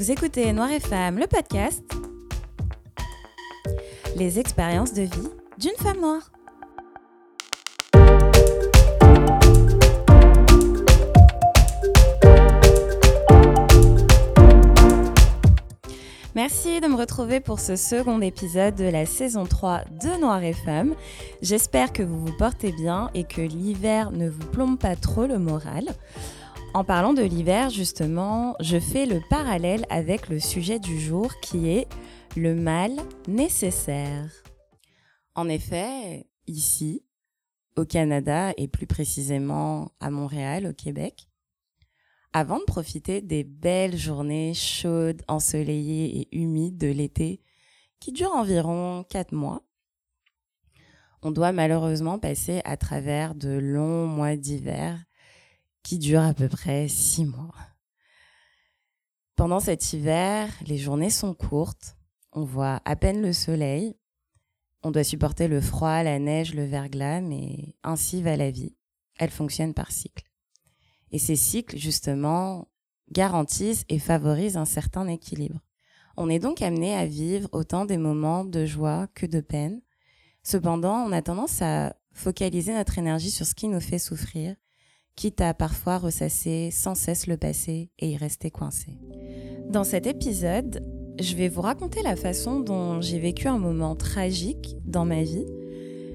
Vous écoutez Noir et Femme, le podcast. Les expériences de vie d'une femme noire. Merci de me retrouver pour ce second épisode de la saison 3 de Noir et Femme. J'espère que vous vous portez bien et que l'hiver ne vous plombe pas trop le moral. En parlant de l'hiver, justement, je fais le parallèle avec le sujet du jour qui est le mal nécessaire. En effet, ici, au Canada et plus précisément à Montréal, au Québec, avant de profiter des belles journées chaudes, ensoleillées et humides de l'été qui durent environ 4 mois, on doit malheureusement passer à travers de longs mois d'hiver qui durent à peu près 6 mois. Pendant cet hiver, les journées sont courtes, on voit à peine le soleil, on doit supporter le froid, la neige, le verglas, mais ainsi va la vie. Elle fonctionne par cycle. Et ces cycles, justement, garantissent et favorisent un certain équilibre. On est donc amené à vivre autant des moments de joie que de peine. Cependant, on a tendance à focaliser notre énergie sur ce qui nous fait souffrir, quitte à parfois ressasser sans cesse le passé et y rester coincé. Dans cet épisode, je vais vous raconter la façon dont j'ai vécu un moment tragique dans ma vie,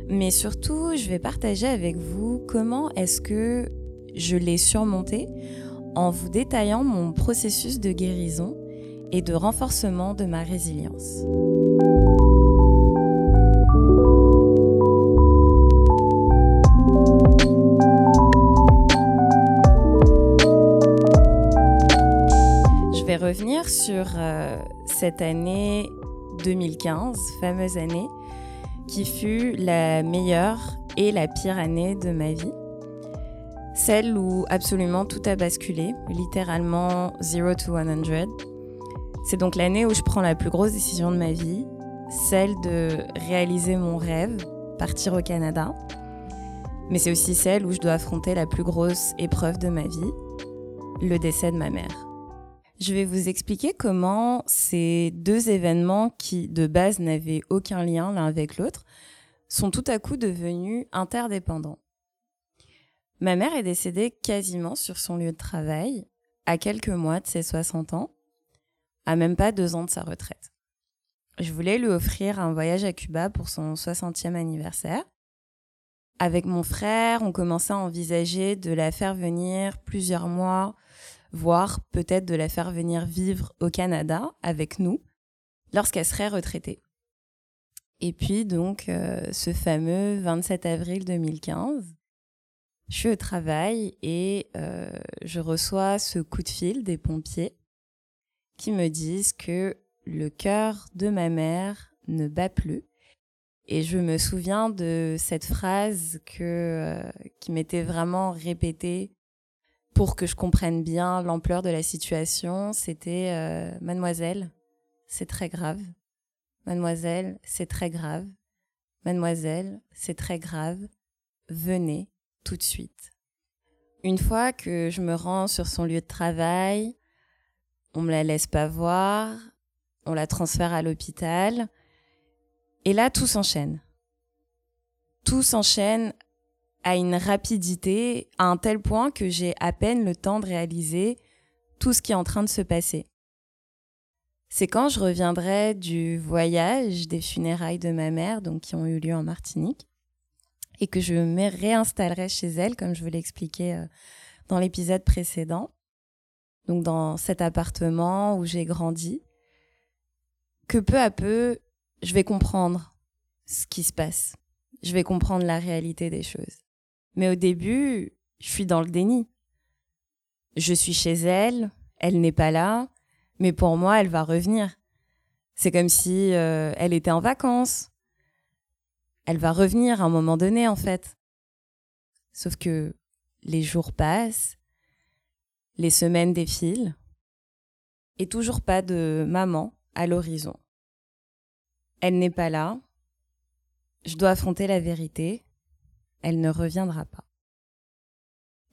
mais surtout, je vais partager avec vous comment est-ce que je l'ai surmonté en vous détaillant mon processus de guérison et de renforcement de ma résilience. Sur euh, cette année 2015, fameuse année, qui fut la meilleure et la pire année de ma vie. Celle où absolument tout a basculé, littéralement 0 to 100. C'est donc l'année où je prends la plus grosse décision de ma vie, celle de réaliser mon rêve, partir au Canada. Mais c'est aussi celle où je dois affronter la plus grosse épreuve de ma vie, le décès de ma mère. Je vais vous expliquer comment ces deux événements qui, de base, n'avaient aucun lien l'un avec l'autre, sont tout à coup devenus interdépendants. Ma mère est décédée quasiment sur son lieu de travail, à quelques mois de ses 60 ans, à même pas deux ans de sa retraite. Je voulais lui offrir un voyage à Cuba pour son 60e anniversaire. Avec mon frère, on commençait à envisager de la faire venir plusieurs mois, voire peut-être de la faire venir vivre au Canada avec nous lorsqu'elle serait retraitée. Et puis donc euh, ce fameux 27 avril 2015, je suis au travail et euh, je reçois ce coup de fil des pompiers qui me disent que le cœur de ma mère ne bat plus. Et je me souviens de cette phrase que, euh, qui m'était vraiment répétée pour que je comprenne bien l'ampleur de la situation. C'était euh, Mademoiselle, c'est très grave. Mademoiselle, c'est très grave. Mademoiselle, c'est très grave. Venez tout de suite. Une fois que je me rends sur son lieu de travail, on me la laisse pas voir, on la transfère à l'hôpital, et là tout s'enchaîne. Tout s'enchaîne à une rapidité, à un tel point que j'ai à peine le temps de réaliser tout ce qui est en train de se passer. C'est quand je reviendrai du voyage des funérailles de ma mère, donc qui ont eu lieu en Martinique, et que je me réinstallerai chez elle, comme je vous l'ai expliqué euh, dans l'épisode précédent. Donc dans cet appartement où j'ai grandi, que peu à peu, je vais comprendre ce qui se passe. Je vais comprendre la réalité des choses. Mais au début, je suis dans le déni. Je suis chez elle, elle n'est pas là, mais pour moi, elle va revenir. C'est comme si euh, elle était en vacances elle va revenir à un moment donné, en fait. Sauf que les jours passent, les semaines défilent, et toujours pas de maman à l'horizon. Elle n'est pas là, je dois affronter la vérité, elle ne reviendra pas.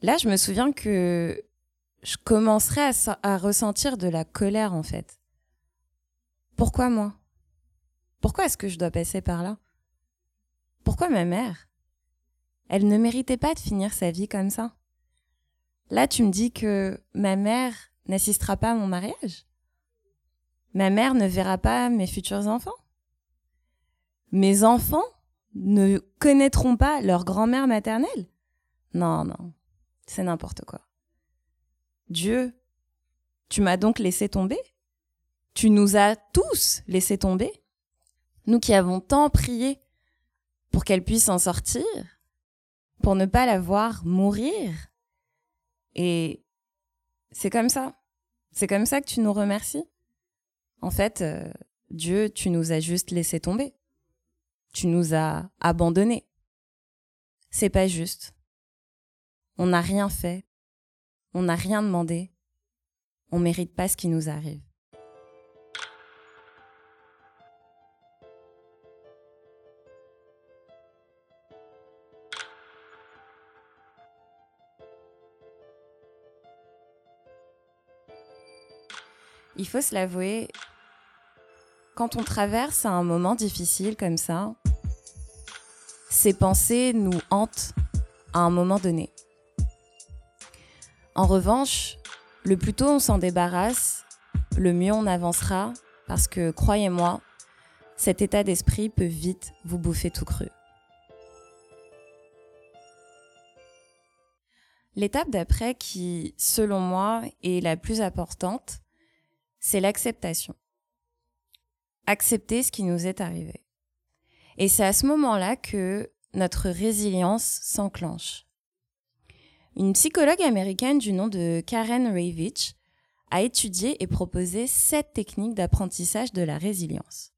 Là, je me souviens que je commencerai à, ressentir de la colère en fait. Pourquoi moi? Pourquoi est-ce que je dois passer par là? Pourquoi ma mère? Elle ne méritait pas de finir sa vie comme ça. Là, tu me dis que ma mère n'assistera pas à mon mariage? Ma mère ne verra pas mes futurs enfants? Mes enfants? Ne connaîtront pas leur grand-mère maternelle Non, non, c'est n'importe quoi. Dieu, tu m'as donc laissé tomber? Tu nous as tous laissé tomber? Nous qui avons tant prié pour qu'elle puisse en sortir, pour ne pas la voir mourir. Et c'est comme ça. C'est comme ça que tu nous remercies. En fait, euh, Dieu, tu nous as juste laissé tomber. Tu nous as abandonnés. C'est pas juste. On n'a rien fait. On n'a rien demandé. On mérite pas ce qui nous arrive. Il faut se l'avouer, quand on traverse un moment difficile comme ça, ces pensées nous hantent à un moment donné. En revanche, le plus tôt on s'en débarrasse, le mieux on avancera, parce que croyez-moi, cet état d'esprit peut vite vous bouffer tout cru. L'étape d'après qui, selon moi, est la plus importante, c'est l'acceptation. Accepter ce qui nous est arrivé. Et c'est à ce moment-là que notre résilience s'enclenche. Une psychologue américaine du nom de Karen Ravitch a étudié et proposé sept techniques d'apprentissage de la résilience.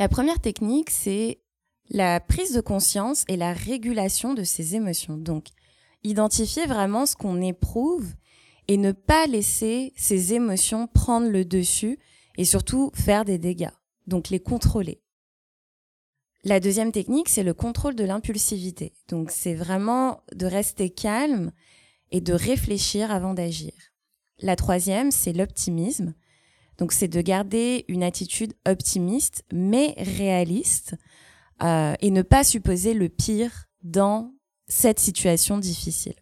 La première technique, c'est la prise de conscience et la régulation de ses émotions. Donc, identifier vraiment ce qu'on éprouve et ne pas laisser ces émotions prendre le dessus et surtout faire des dégâts. Donc, les contrôler. La deuxième technique, c'est le contrôle de l'impulsivité. Donc c'est vraiment de rester calme et de réfléchir avant d'agir. La troisième, c'est l'optimisme. Donc c'est de garder une attitude optimiste mais réaliste euh, et ne pas supposer le pire dans cette situation difficile.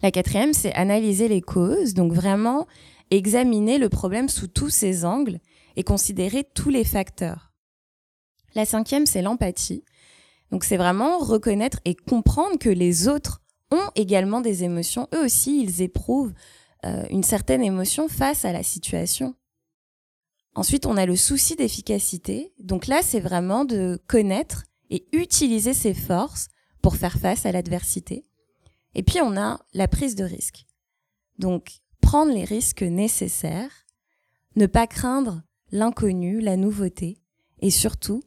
La quatrième, c'est analyser les causes, donc vraiment examiner le problème sous tous ses angles et considérer tous les facteurs. La cinquième, c'est l'empathie. Donc c'est vraiment reconnaître et comprendre que les autres ont également des émotions. Eux aussi, ils éprouvent euh, une certaine émotion face à la situation. Ensuite, on a le souci d'efficacité. Donc là, c'est vraiment de connaître et utiliser ses forces pour faire face à l'adversité. Et puis, on a la prise de risque. Donc, prendre les risques nécessaires, ne pas craindre l'inconnu, la nouveauté, et surtout,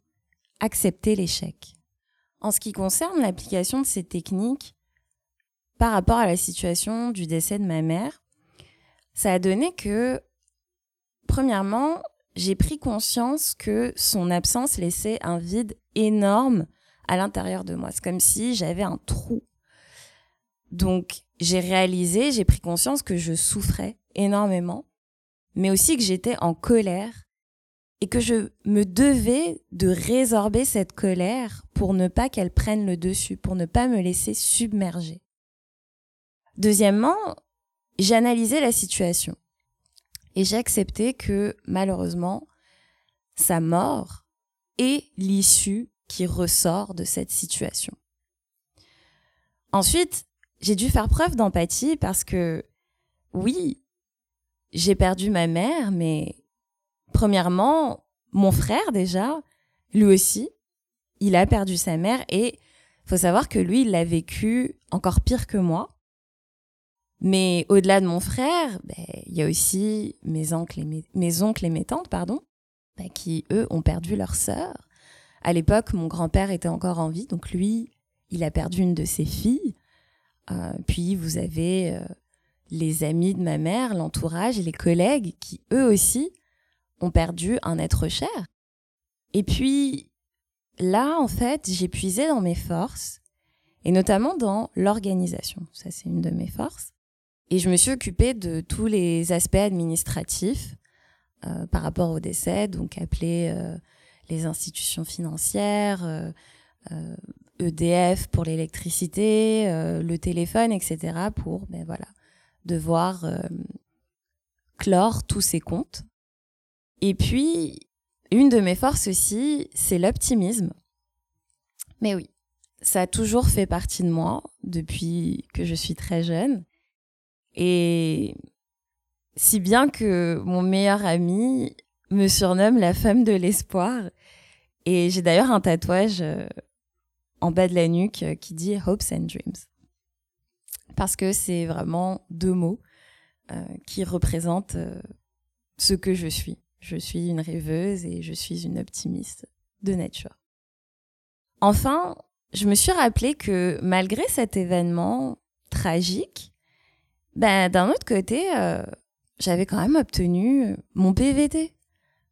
accepter l'échec. En ce qui concerne l'application de ces techniques par rapport à la situation du décès de ma mère, ça a donné que, premièrement, j'ai pris conscience que son absence laissait un vide énorme à l'intérieur de moi. C'est comme si j'avais un trou. Donc, j'ai réalisé, j'ai pris conscience que je souffrais énormément, mais aussi que j'étais en colère et que je me devais de résorber cette colère pour ne pas qu'elle prenne le dessus, pour ne pas me laisser submerger. Deuxièmement, j'ai analysé la situation et j'ai accepté que malheureusement, sa mort est l'issue qui ressort de cette situation. Ensuite, j'ai dû faire preuve d'empathie parce que oui, j'ai perdu ma mère, mais Premièrement, mon frère déjà, lui aussi, il a perdu sa mère et faut savoir que lui, il l'a vécu encore pire que moi. Mais au-delà de mon frère, ben, il y a aussi mes oncles et mes, tantes, pardon, ben, qui eux ont perdu leur sœur. À l'époque, mon grand-père était encore en vie, donc lui, il a perdu une de ses filles. Euh, puis vous avez euh, les amis de ma mère, l'entourage et les collègues qui eux aussi ont perdu un être cher. Et puis là, en fait, j'ai puisé dans mes forces, et notamment dans l'organisation. Ça, c'est une de mes forces. Et je me suis occupée de tous les aspects administratifs euh, par rapport au décès, donc appeler euh, les institutions financières, EDF e pour l'électricité, le téléphone, etc. pour ben voilà, devoir clore tous ces comptes. Et puis, une de mes forces aussi, c'est l'optimisme. Mais oui, ça a toujours fait partie de moi depuis que je suis très jeune. Et si bien que mon meilleur ami me surnomme la femme de l'espoir. Et j'ai d'ailleurs un tatouage euh, en bas de la nuque euh, qui dit Hopes and Dreams. Parce que c'est vraiment deux mots euh, qui représentent ce que je suis. Je suis une rêveuse et je suis une optimiste de nature. Enfin, je me suis rappelé que malgré cet événement tragique, ben, d'un autre côté, euh, j'avais quand même obtenu mon PVT,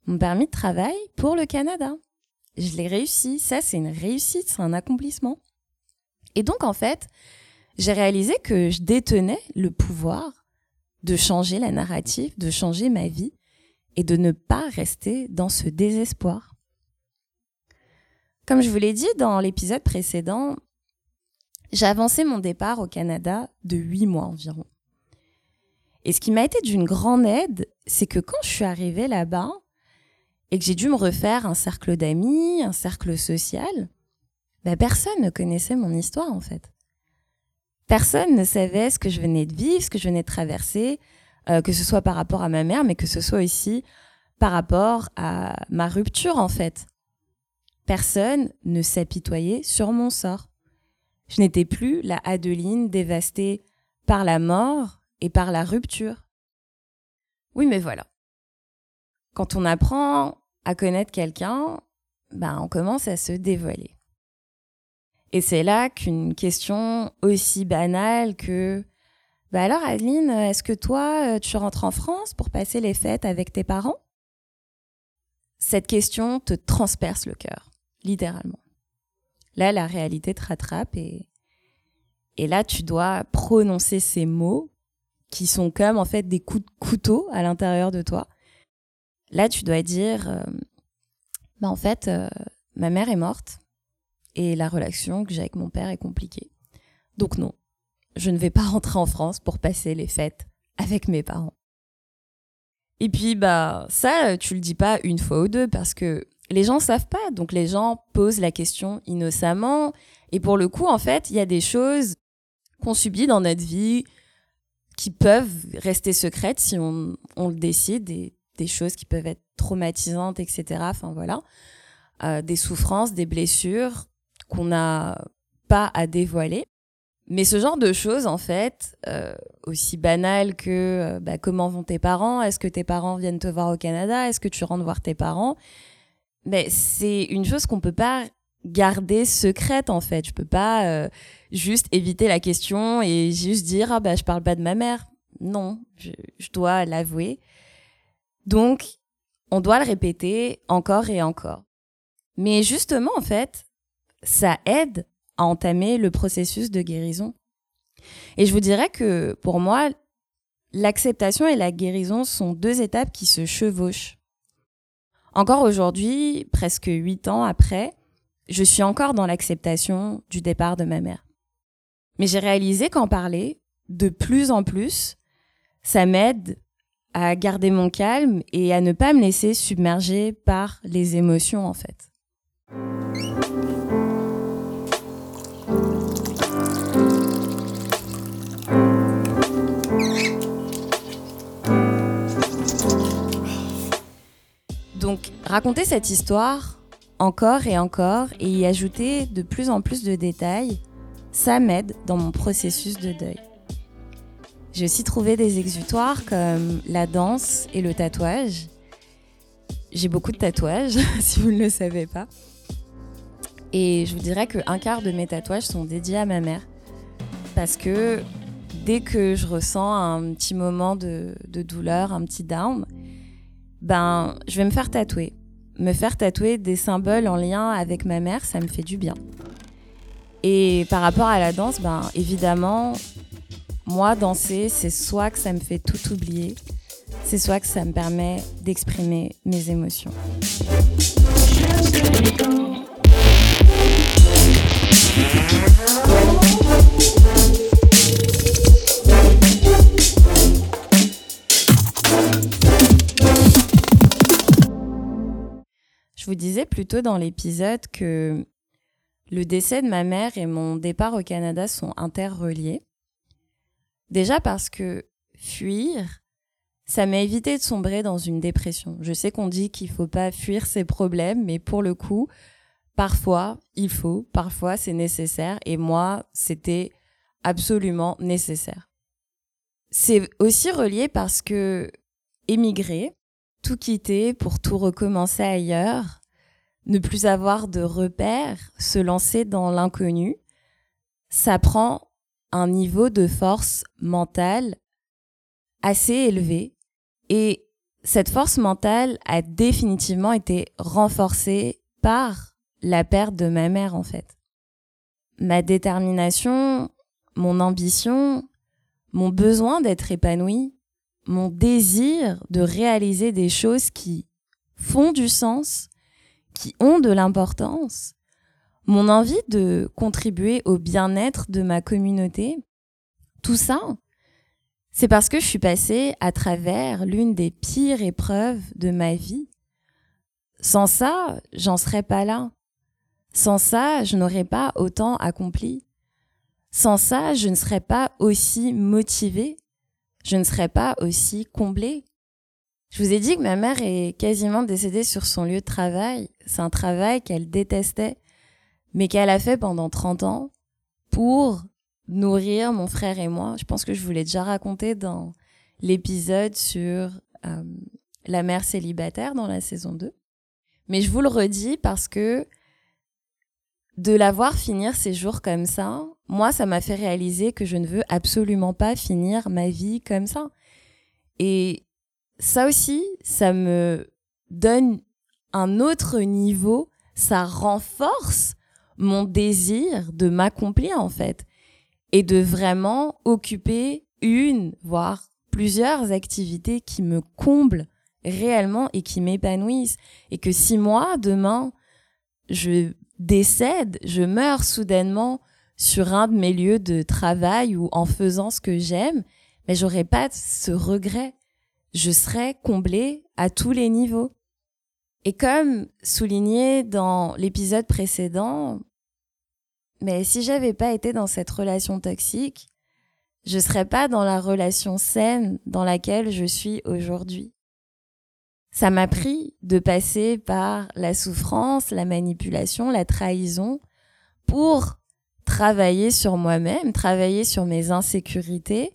mon permis de travail pour le Canada. Je l'ai réussi. Ça, c'est une réussite, c'est un accomplissement. Et donc, en fait, j'ai réalisé que je détenais le pouvoir de changer la narrative, de changer ma vie et de ne pas rester dans ce désespoir. Comme je vous l'ai dit dans l'épisode précédent, j'ai avancé mon départ au Canada de huit mois environ. Et ce qui m'a été d'une grande aide, c'est que quand je suis arrivée là-bas et que j'ai dû me refaire un cercle d'amis, un cercle social, bah personne ne connaissait mon histoire en fait. Personne ne savait ce que je venais de vivre, ce que je venais de traverser, euh, que ce soit par rapport à ma mère, mais que ce soit aussi par rapport à ma rupture en fait. Personne ne s'apitoyait sur mon sort. Je n'étais plus la Adeline dévastée par la mort et par la rupture. Oui, mais voilà. Quand on apprend à connaître quelqu'un, ben on commence à se dévoiler. Et c'est là qu'une question aussi banale que bah alors Adeline, est-ce que toi, euh, tu rentres en France pour passer les fêtes avec tes parents? Cette question te transperce le cœur, littéralement. Là, la réalité te rattrape et, et là, tu dois prononcer ces mots qui sont comme en fait des coups de couteau à l'intérieur de toi. Là, tu dois dire, euh, bah en fait, euh, ma mère est morte et la relation que j'ai avec mon père est compliquée. Donc non, je ne vais pas rentrer en France pour passer les fêtes avec mes parents. Et puis, bah, ça, tu le dis pas une fois ou deux parce que les gens savent pas. Donc, les gens posent la question innocemment. Et pour le coup, en fait, il y a des choses qu'on subit dans notre vie qui peuvent rester secrètes si on, le décide, des, des, choses qui peuvent être traumatisantes, etc. Enfin, voilà. Euh, des souffrances, des blessures qu'on n'a pas à dévoiler. Mais ce genre de choses, en fait, euh, aussi banales que euh, bah, comment vont tes parents, est-ce que tes parents viennent te voir au Canada, est-ce que tu rentres voir tes parents, mais c'est une chose qu'on peut pas garder secrète en fait. Je peux pas euh, juste éviter la question et juste dire ah bah je parle pas de ma mère. Non, je, je dois l'avouer. Donc on doit le répéter encore et encore. Mais justement en fait, ça aide à entamer le processus de guérison. Et je vous dirais que pour moi, l'acceptation et la guérison sont deux étapes qui se chevauchent. Encore aujourd'hui, presque huit ans après, je suis encore dans l'acceptation du départ de ma mère. Mais j'ai réalisé qu'en parler, de plus en plus, ça m'aide à garder mon calme et à ne pas me laisser submerger par les émotions en fait. Raconter cette histoire encore et encore et y ajouter de plus en plus de détails, ça m'aide dans mon processus de deuil. J'ai aussi trouvé des exutoires comme la danse et le tatouage. J'ai beaucoup de tatouages, si vous ne le savez pas. Et je vous dirais qu'un quart de mes tatouages sont dédiés à ma mère. Parce que dès que je ressens un petit moment de, de douleur, un petit down, ben, je vais me faire tatouer. Me faire tatouer des symboles en lien avec ma mère, ça me fait du bien. Et par rapport à la danse, ben, évidemment, moi, danser, c'est soit que ça me fait tout oublier, c'est soit que ça me permet d'exprimer mes émotions. Vous disais plutôt dans l'épisode que le décès de ma mère et mon départ au Canada sont interreliés. Déjà parce que fuir, ça m'a évité de sombrer dans une dépression. Je sais qu'on dit qu'il faut pas fuir ses problèmes, mais pour le coup, parfois il faut, parfois c'est nécessaire, et moi, c'était absolument nécessaire. C'est aussi relié parce que émigrer, tout quitter pour tout recommencer ailleurs, ne plus avoir de repères, se lancer dans l'inconnu, ça prend un niveau de force mentale assez élevé. Et cette force mentale a définitivement été renforcée par la perte de ma mère, en fait. Ma détermination, mon ambition, mon besoin d'être épanouie, mon désir de réaliser des choses qui font du sens, qui ont de l'importance, mon envie de contribuer au bien-être de ma communauté, tout ça, c'est parce que je suis passée à travers l'une des pires épreuves de ma vie. Sans ça, j'en serais pas là. Sans ça, je n'aurais pas autant accompli. Sans ça, je ne serais pas aussi motivée. Je ne serais pas aussi comblée. Je vous ai dit que ma mère est quasiment décédée sur son lieu de travail. C'est un travail qu'elle détestait mais qu'elle a fait pendant 30 ans pour nourrir mon frère et moi. Je pense que je vous l'ai déjà raconté dans l'épisode sur euh, la mère célibataire dans la saison 2. Mais je vous le redis parce que de la voir finir ses jours comme ça, moi, ça m'a fait réaliser que je ne veux absolument pas finir ma vie comme ça. Et ça aussi, ça me donne un autre niveau, ça renforce mon désir de m'accomplir en fait et de vraiment occuper une, voire plusieurs activités qui me comblent réellement et qui m'épanouissent. Et que si moi, demain, je décède, je meurs soudainement sur un de mes lieux de travail ou en faisant ce que j'aime, mais j'aurais pas ce regret. Je serais comblée à tous les niveaux. Et comme souligné dans l'épisode précédent, mais si j'avais pas été dans cette relation toxique, je serais pas dans la relation saine dans laquelle je suis aujourd'hui. Ça m'a pris de passer par la souffrance, la manipulation, la trahison pour travailler sur moi-même, travailler sur mes insécurités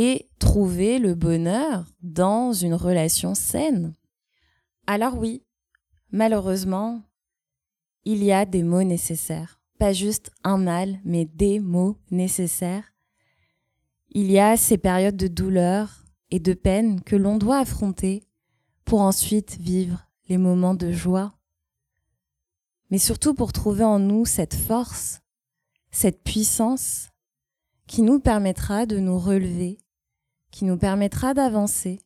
et trouver le bonheur dans une relation saine. Alors oui, malheureusement, il y a des mots nécessaires. Pas juste un mal, mais des mots nécessaires. Il y a ces périodes de douleur et de peine que l'on doit affronter pour ensuite vivre les moments de joie. Mais surtout pour trouver en nous cette force, cette puissance qui nous permettra de nous relever, qui nous permettra d'avancer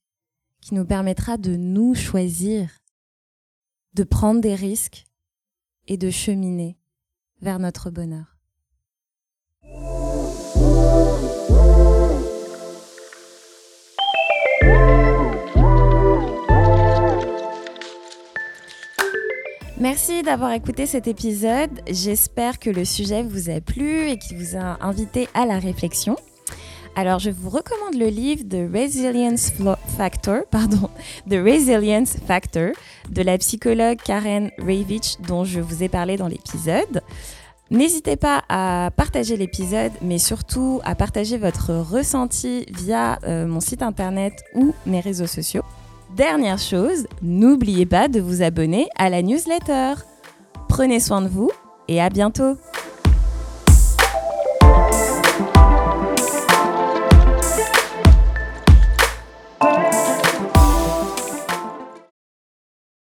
qui nous permettra de nous choisir, de prendre des risques et de cheminer vers notre bonheur. Merci d'avoir écouté cet épisode. J'espère que le sujet vous a plu et qu'il vous a invité à la réflexion. Alors, je vous recommande le livre The Resilience Factor, pardon, The Resilience Factor de la psychologue Karen Ravitch dont je vous ai parlé dans l'épisode. N'hésitez pas à partager l'épisode, mais surtout à partager votre ressenti via euh, mon site internet ou mes réseaux sociaux. Dernière chose, n'oubliez pas de vous abonner à la newsletter. Prenez soin de vous et à bientôt.